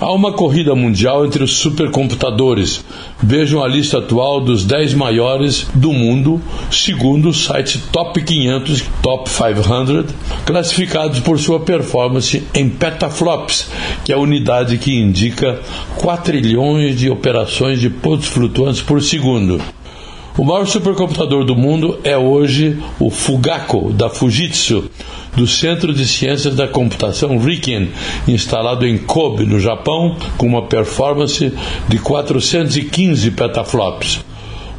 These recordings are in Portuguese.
Há uma corrida mundial entre os supercomputadores. Vejam a lista atual dos 10 maiores do mundo, segundo o site Top 500, Top 500, classificados por sua performance em petaflops, que é a unidade que indica 4 trilhões de operações de pontos flutuantes por segundo. O maior supercomputador do mundo é hoje o Fugaku, da Fujitsu, do Centro de Ciências da Computação RIKEN, instalado em Kobe, no Japão, com uma performance de 415 petaflops.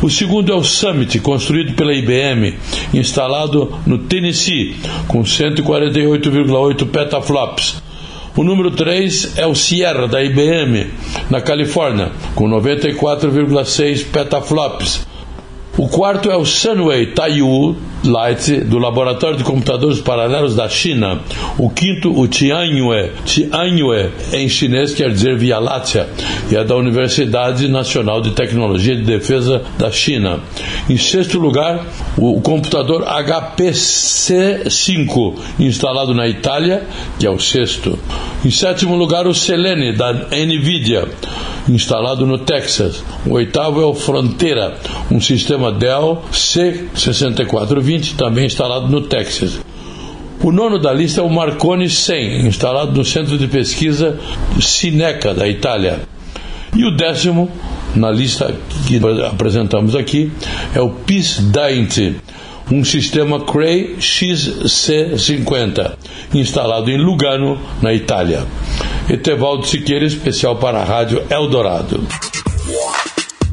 O segundo é o Summit, construído pela IBM, instalado no Tennessee, com 148,8 petaflops. O número 3 é o Sierra, da IBM, na Califórnia, com 94,6 petaflops. O quarto é o Sunway Taiyu Light, do Laboratório de Computadores Paralelos da China. O quinto, o Tianyue. Tianyue, em chinês, quer dizer Via Láctea, e é da Universidade Nacional de Tecnologia de Defesa da China. Em sexto lugar, o computador HPC-5, instalado na Itália, que é o sexto. Em sétimo lugar, o Selene, da NVIDIA, instalado no Texas. O oitavo é o Fronteira, um sistema Dell C6420, também instalado no Texas. O nono da lista é o Marconi 100, instalado no Centro de Pesquisa Cineca, da Itália. E o décimo, na lista que apresentamos aqui, é o PIS 20, um sistema Cray XC50, instalado em Lugano, na Itália. Etevaldo Siqueira, especial para a Rádio Eldorado.